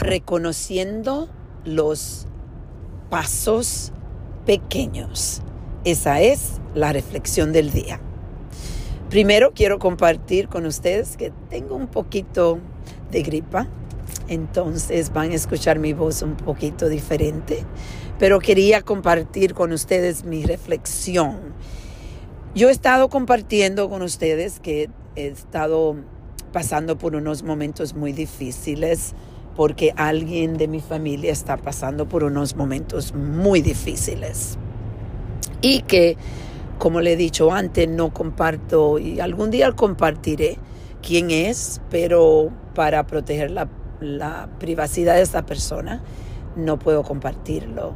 reconociendo los pasos pequeños. Esa es la reflexión del día. Primero quiero compartir con ustedes que tengo un poquito de gripa, entonces van a escuchar mi voz un poquito diferente, pero quería compartir con ustedes mi reflexión. Yo he estado compartiendo con ustedes que he estado pasando por unos momentos muy difíciles porque alguien de mi familia está pasando por unos momentos muy difíciles. Y que, como le he dicho antes, no comparto y algún día compartiré quién es, pero para proteger la, la privacidad de esta persona no puedo compartirlo.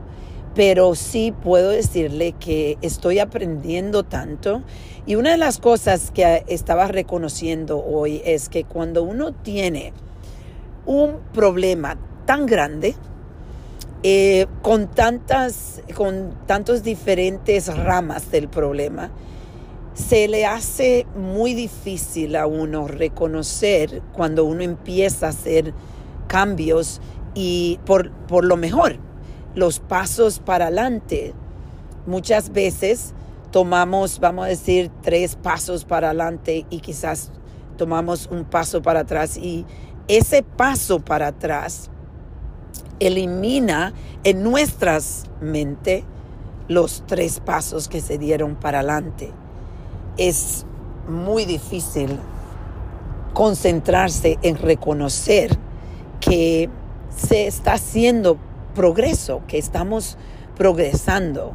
Pero sí puedo decirle que estoy aprendiendo tanto y una de las cosas que estaba reconociendo hoy es que cuando uno tiene un problema tan grande, eh, con tantas, con tantos diferentes ramas del problema, se le hace muy difícil a uno reconocer cuando uno empieza a hacer cambios y por, por lo mejor, los pasos para adelante. Muchas veces tomamos, vamos a decir, tres pasos para adelante y quizás tomamos un paso para atrás y ese paso para atrás elimina en nuestras mente los tres pasos que se dieron para adelante. Es muy difícil concentrarse en reconocer que se está haciendo progreso, que estamos progresando.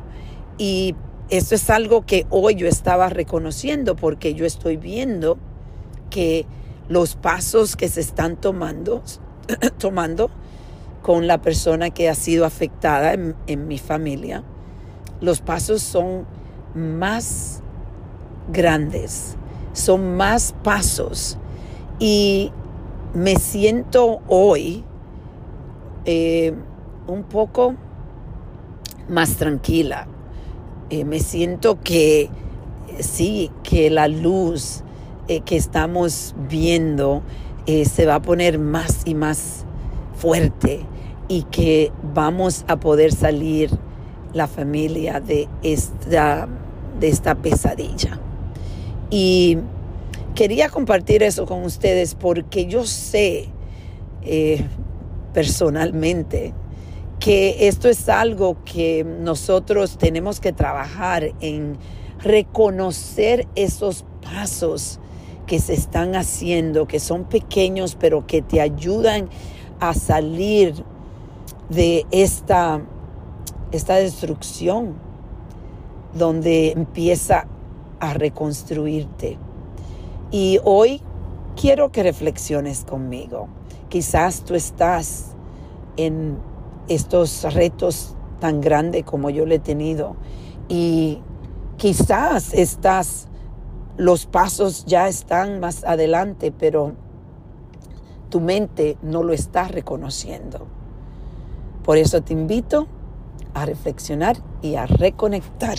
Y eso es algo que hoy yo estaba reconociendo porque yo estoy viendo que los pasos que se están tomando, tomando con la persona que ha sido afectada en, en mi familia, los pasos son más grandes, son más pasos. Y me siento hoy eh, un poco más tranquila. Eh, me siento que sí, que la luz eh, que estamos viendo eh, se va a poner más y más fuerte y que vamos a poder salir la familia de esta, de esta pesadilla. Y quería compartir eso con ustedes porque yo sé eh, personalmente que esto es algo que nosotros tenemos que trabajar en reconocer esos pasos que se están haciendo, que son pequeños, pero que te ayudan a salir de esta, esta destrucción, donde empieza a reconstruirte. Y hoy quiero que reflexiones conmigo. Quizás tú estás en estos retos tan grandes como yo le he tenido y quizás estás los pasos ya están más adelante, pero tu mente no lo está reconociendo. Por eso te invito a reflexionar y a reconectar